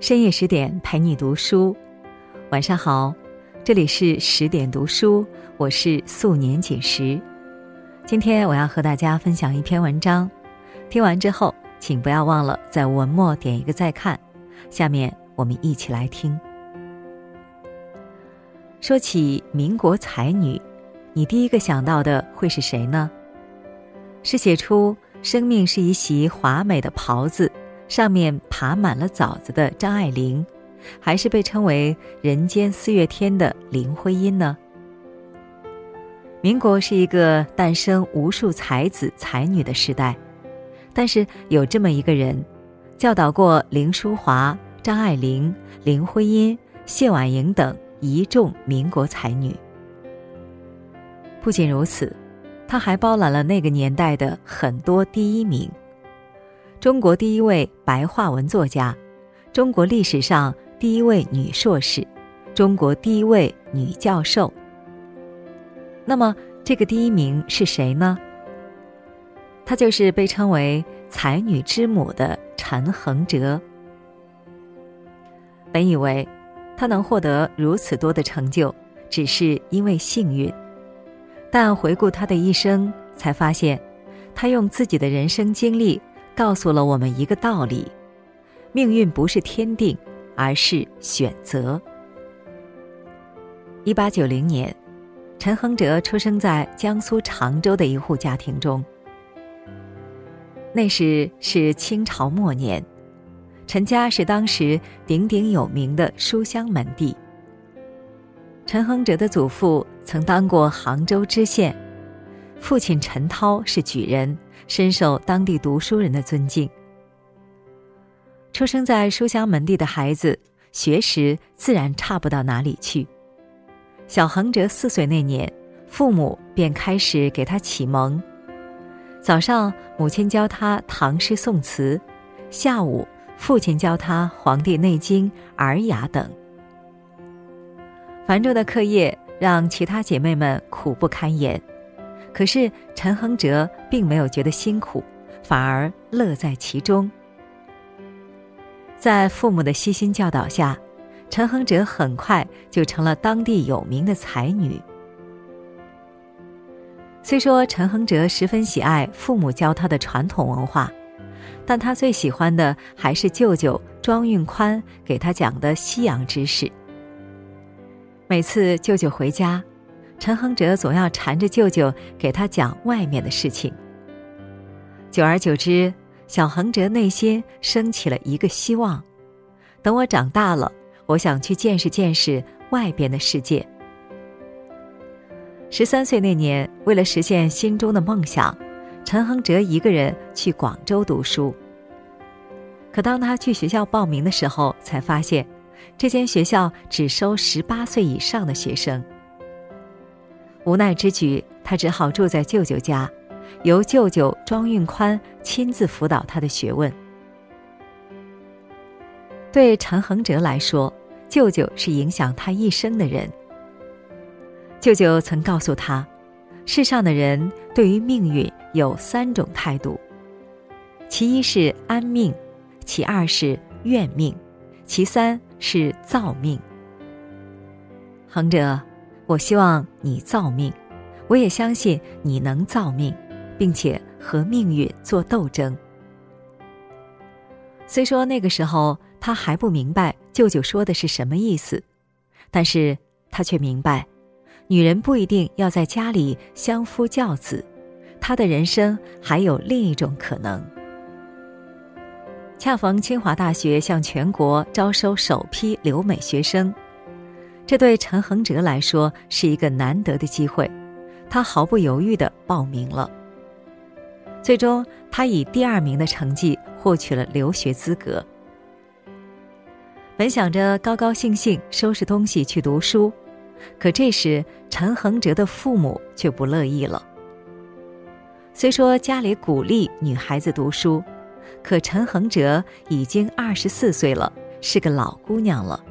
深夜十点陪你读书，晚上好，这里是十点读书，我是素年锦时。今天我要和大家分享一篇文章，听完之后，请不要忘了在文末点一个再看。下面我们一起来听。说起民国才女，你第一个想到的会是谁呢？是写出“生命是一袭华美的袍子”。上面爬满了枣子的张爱玲，还是被称为“人间四月天”的林徽因呢？民国是一个诞生无数才子才女的时代，但是有这么一个人，教导过林淑华、张爱玲、林徽因、谢婉莹等一众民国才女。不仅如此，他还包揽了那个年代的很多第一名。中国第一位白话文作家，中国历史上第一位女硕士，中国第一位女教授。那么，这个第一名是谁呢？她就是被称为“才女之母”的陈恒哲。本以为，她能获得如此多的成就，只是因为幸运，但回顾她的一生，才发现，她用自己的人生经历。告诉了我们一个道理：命运不是天定，而是选择。一八九零年，陈恒哲出生在江苏常州的一户家庭中。那时是清朝末年，陈家是当时鼎鼎有名的书香门第。陈恒哲的祖父曾当过杭州知县，父亲陈涛是举人。深受当地读书人的尊敬。出生在书香门第的孩子，学识自然差不到哪里去。小恒哲四岁那年，父母便开始给他启蒙。早上，母亲教他唐诗宋词；下午，父亲教他《黄帝内经》《尔雅》等。繁重的课业让其他姐妹们苦不堪言。可是陈恒哲并没有觉得辛苦，反而乐在其中。在父母的悉心教导下，陈恒哲很快就成了当地有名的才女。虽说陈恒哲十分喜爱父母教他的传统文化，但他最喜欢的还是舅舅庄运宽给他讲的西洋知识。每次舅舅回家。陈恒哲总要缠着舅舅给他讲外面的事情。久而久之，小恒哲内心升起了一个希望：等我长大了，我想去见识见识外边的世界。十三岁那年，为了实现心中的梦想，陈恒哲一个人去广州读书。可当他去学校报名的时候，才发现，这间学校只收十八岁以上的学生。无奈之举，他只好住在舅舅家，由舅舅庄运宽亲自辅导他的学问。对陈恒哲来说，舅舅是影响他一生的人。舅舅曾告诉他，世上的人对于命运有三种态度，其一是安命，其二是怨命，其三是造命。恒哲。我希望你造命，我也相信你能造命，并且和命运做斗争。虽说那个时候他还不明白舅舅说的是什么意思，但是他却明白，女人不一定要在家里相夫教子，她的人生还有另一种可能。恰逢清华大学向全国招收首批留美学生。这对陈恒哲来说是一个难得的机会，他毫不犹豫地报名了。最终，他以第二名的成绩获取了留学资格。本想着高高兴兴收拾东西去读书，可这时陈恒哲的父母却不乐意了。虽说家里鼓励女孩子读书，可陈恒哲已经二十四岁了，是个老姑娘了。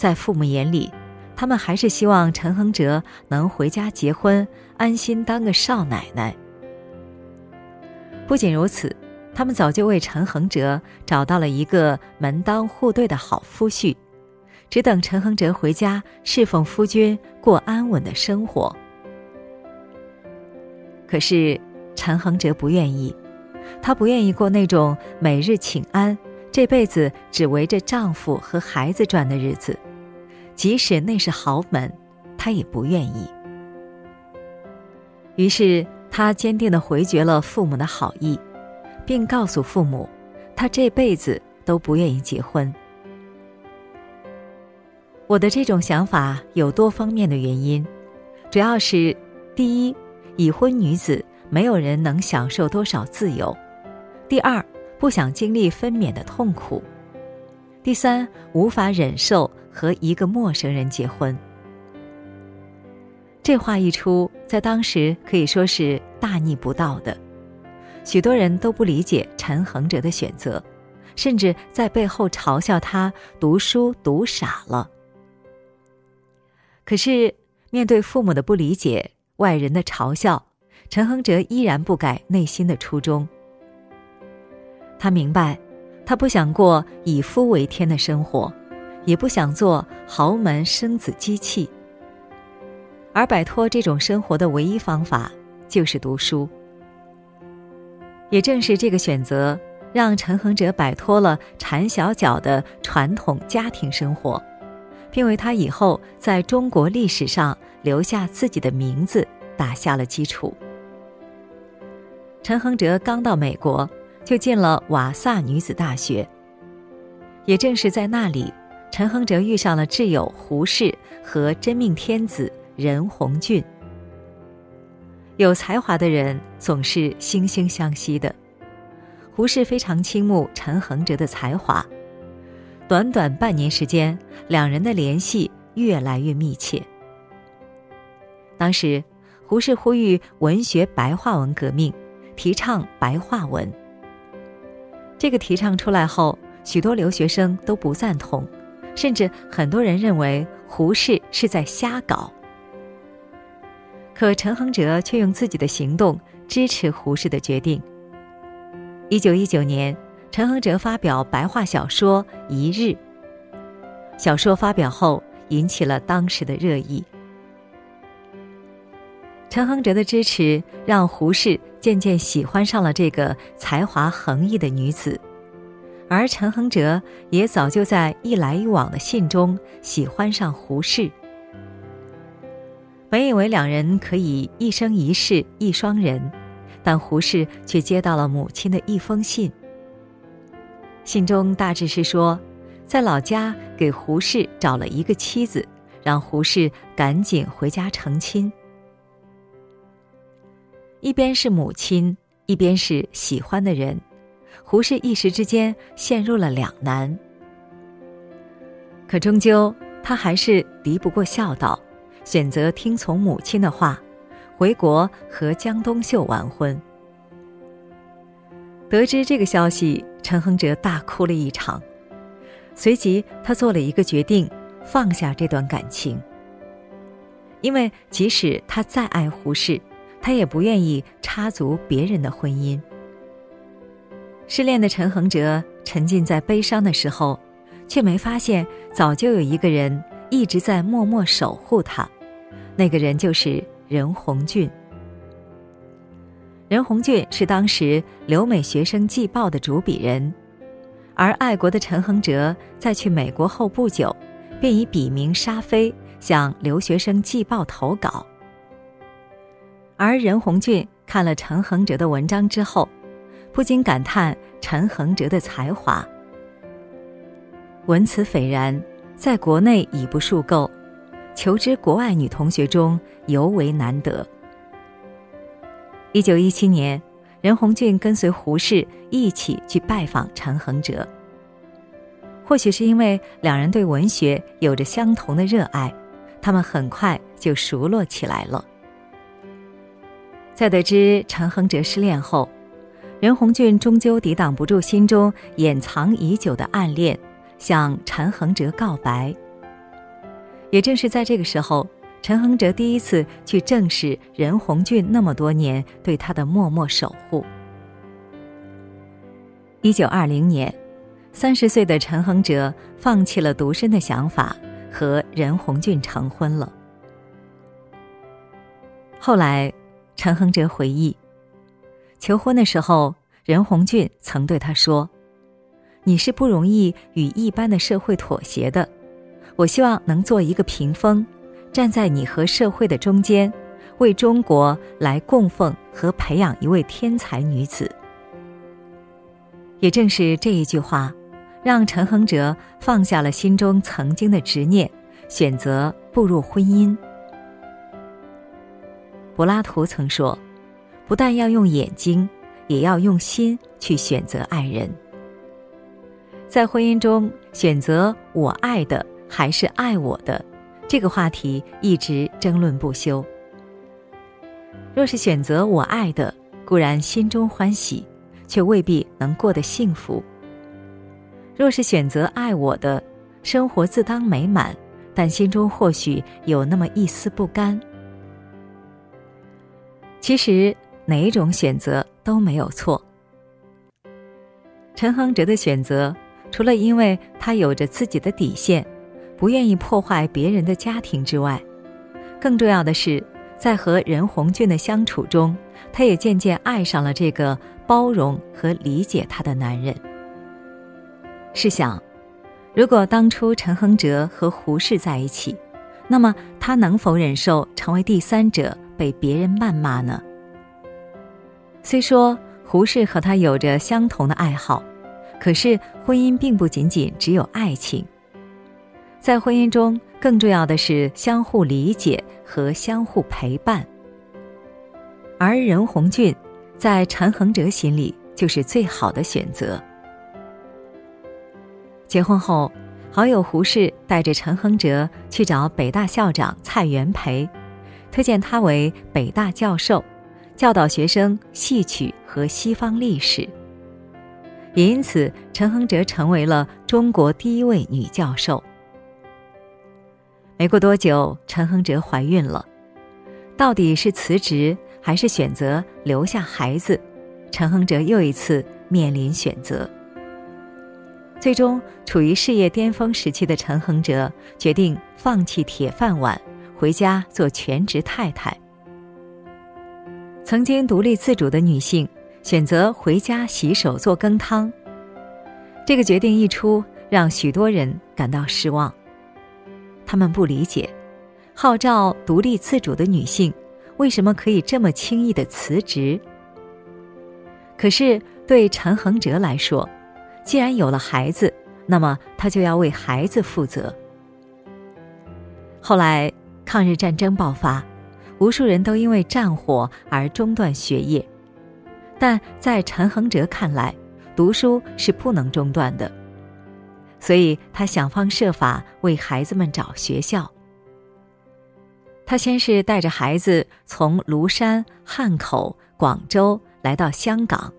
在父母眼里，他们还是希望陈恒哲能回家结婚，安心当个少奶奶。不仅如此，他们早就为陈恒哲找到了一个门当户对的好夫婿，只等陈恒哲回家侍奉夫君，过安稳的生活。可是陈恒哲不愿意，他不愿意过那种每日请安、这辈子只围着丈夫和孩子转的日子，即使那是豪门，他也不愿意。于是他坚定的回绝了父母的好意，并告诉父母，他这辈子都不愿意结婚。我的这种想法有多方面的原因，主要是第一。已婚女子没有人能享受多少自由。第二，不想经历分娩的痛苦。第三，无法忍受和一个陌生人结婚。这话一出，在当时可以说是大逆不道的。许多人都不理解陈恒哲的选择，甚至在背后嘲笑他读书读傻了。可是，面对父母的不理解。外人的嘲笑，陈恒哲依然不改内心的初衷。他明白，他不想过以夫为天的生活，也不想做豪门生子机器。而摆脱这种生活的唯一方法，就是读书。也正是这个选择，让陈恒哲摆脱了缠小脚的传统家庭生活，并为他以后在中国历史上。留下自己的名字，打下了基础。陈恒哲刚到美国，就进了瓦萨女子大学。也正是在那里，陈恒哲遇上了挚友胡适和真命天子任鸿俊。有才华的人总是惺惺相惜的，胡适非常倾慕陈恒哲的才华。短短半年时间，两人的联系越来越密切。当时，胡适呼吁文学白话文革命，提倡白话文。这个提倡出来后，许多留学生都不赞同，甚至很多人认为胡适是在瞎搞。可陈恒哲却用自己的行动支持胡适的决定。一九一九年，陈恒哲发表白话小说《一日》，小说发表后引起了当时的热议。陈恒哲的支持让胡适渐渐喜欢上了这个才华横溢的女子，而陈恒哲也早就在一来一往的信中喜欢上胡适。本以为两人可以一生一世一双人，但胡适却接到了母亲的一封信。信中大致是说，在老家给胡适找了一个妻子，让胡适赶紧回家成亲。一边是母亲，一边是喜欢的人，胡适一时之间陷入了两难。可终究，他还是敌不过孝道，选择听从母亲的话，回国和江冬秀完婚。得知这个消息，陈恒哲大哭了一场，随即他做了一个决定，放下这段感情。因为即使他再爱胡适。他也不愿意插足别人的婚姻。失恋的陈恒哲沉浸在悲伤的时候，却没发现早就有一个人一直在默默守护他，那个人就是任鸿俊。任鸿俊是当时留美学生季报的主笔人，而爱国的陈恒哲在去美国后不久，便以笔名沙飞向留学生季报投稿。而任鸿俊看了陈恒哲的文章之后，不禁感叹陈恒哲的才华。文辞斐然，在国内已不数够，求知国外女同学中尤为难得。一九一七年，任鸿俊跟随胡适一起去拜访陈恒哲。或许是因为两人对文学有着相同的热爱，他们很快就熟络起来了。在得知陈恒哲失恋后，任鸿俊终究抵挡不住心中掩藏已久的暗恋，向陈恒哲告白。也正是在这个时候，陈恒哲第一次去正视任鸿俊那么多年对他的默默守护。一九二零年，三十岁的陈恒哲放弃了独身的想法，和任鸿俊成婚了。后来，陈恒哲回忆，求婚的时候，任鸿俊曾对他说：“你是不容易与一般的社会妥协的，我希望能做一个屏风，站在你和社会的中间，为中国来供奉和培养一位天才女子。”也正是这一句话，让陈恒哲放下了心中曾经的执念，选择步入婚姻。柏拉图曾说：“不但要用眼睛，也要用心去选择爱人。”在婚姻中，选择我爱的还是爱我的，这个话题一直争论不休。若是选择我爱的，固然心中欢喜，却未必能过得幸福；若是选择爱我的，生活自当美满，但心中或许有那么一丝不甘。其实哪种选择都没有错。陈恒哲的选择，除了因为他有着自己的底线，不愿意破坏别人的家庭之外，更重要的是，在和任鸿俊的相处中，他也渐渐爱上了这个包容和理解他的男人。试想，如果当初陈恒哲和胡适在一起，那么他能否忍受成为第三者？被别人谩骂呢？虽说胡适和他有着相同的爱好，可是婚姻并不仅仅只有爱情。在婚姻中，更重要的是相互理解和相互陪伴。而任鸿俊，在陈恒哲心里就是最好的选择。结婚后，好友胡适带着陈恒哲去找北大校长蔡元培。推荐他为北大教授，教导学生戏曲和西方历史。也因此，陈恒哲成为了中国第一位女教授。没过多久，陈恒哲怀孕了，到底是辞职还是选择留下孩子？陈恒哲又一次面临选择。最终，处于事业巅峰时期的陈恒哲决定放弃铁饭碗。回家做全职太太。曾经独立自主的女性选择回家洗手做羹汤。这个决定一出，让许多人感到失望。他们不理解，号召独立自主的女性为什么可以这么轻易的辞职。可是对陈恒哲来说，既然有了孩子，那么他就要为孩子负责。后来。抗日战争爆发，无数人都因为战火而中断学业，但在陈恒哲看来，读书是不能中断的，所以他想方设法为孩子们找学校。他先是带着孩子从庐山、汉口、广州来到香港，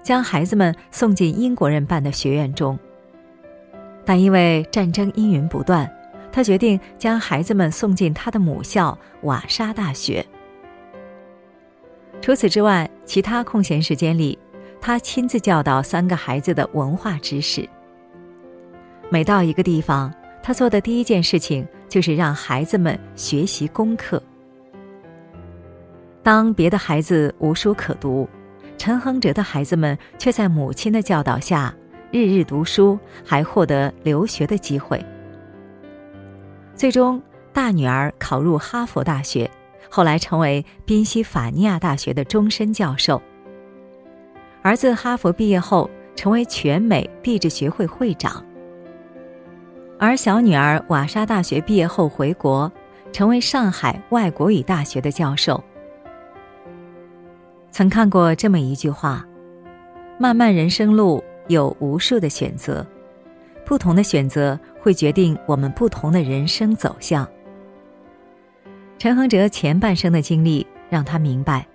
将孩子们送进英国人办的学院中，但因为战争阴云不断。他决定将孩子们送进他的母校瓦沙大学。除此之外，其他空闲时间里，他亲自教导三个孩子的文化知识。每到一个地方，他做的第一件事情就是让孩子们学习功课。当别的孩子无书可读，陈恒哲的孩子们却在母亲的教导下日日读书，还获得留学的机会。最终，大女儿考入哈佛大学，后来成为宾夕法尼亚大学的终身教授。儿子哈佛毕业后，成为全美地质学会会长。而小女儿瓦莎大学毕业后回国，成为上海外国语大学的教授。曾看过这么一句话：“漫漫人生路，有无数的选择。”不同的选择会决定我们不同的人生走向。陈恒哲前半生的经历让他明白，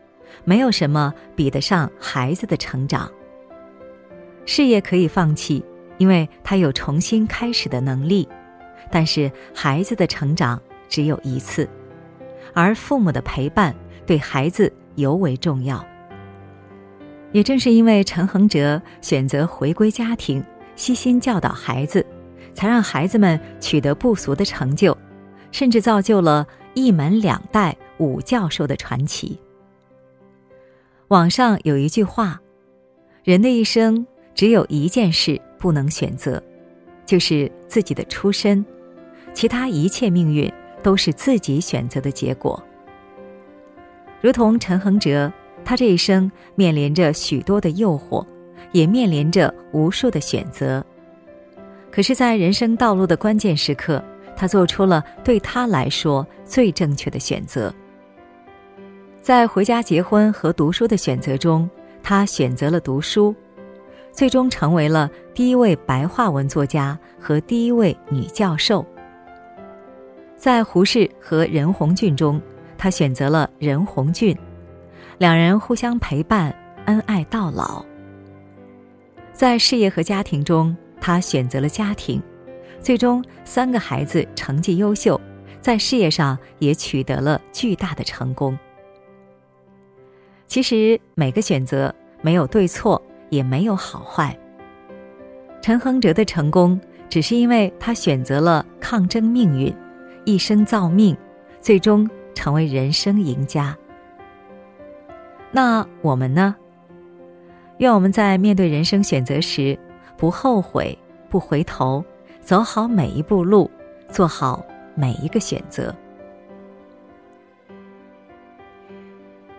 没有什么比得上孩子的成长。事业可以放弃，因为他有重新开始的能力，但是孩子的成长只有一次，而父母的陪伴对孩子尤为重要。也正是因为陈恒哲选择回归家庭，悉心教导孩子，才让孩子们取得不俗的成就，甚至造就了一门两代武教授的传奇。网上有一句话：“人的一生只有一件事不能选择，就是自己的出身，其他一切命运都是自己选择的结果。”如同陈恒哲。他这一生面临着许多的诱惑，也面临着无数的选择。可是，在人生道路的关键时刻，他做出了对他来说最正确的选择。在回家结婚和读书的选择中，他选择了读书，最终成为了第一位白话文作家和第一位女教授。在胡适和任鸿俊中，他选择了任鸿俊。两人互相陪伴，恩爱到老。在事业和家庭中，他选择了家庭，最终三个孩子成绩优秀，在事业上也取得了巨大的成功。其实每个选择没有对错，也没有好坏。陈亨哲的成功，只是因为他选择了抗争命运，一生造命，最终成为人生赢家。那我们呢？愿我们在面对人生选择时，不后悔，不回头，走好每一步路，做好每一个选择。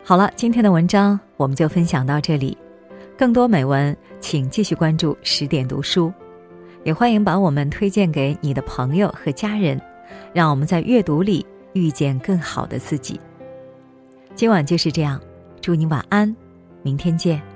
好了，今天的文章我们就分享到这里。更多美文，请继续关注十点读书，也欢迎把我们推荐给你的朋友和家人，让我们在阅读里遇见更好的自己。今晚就是这样。祝你晚安，明天见。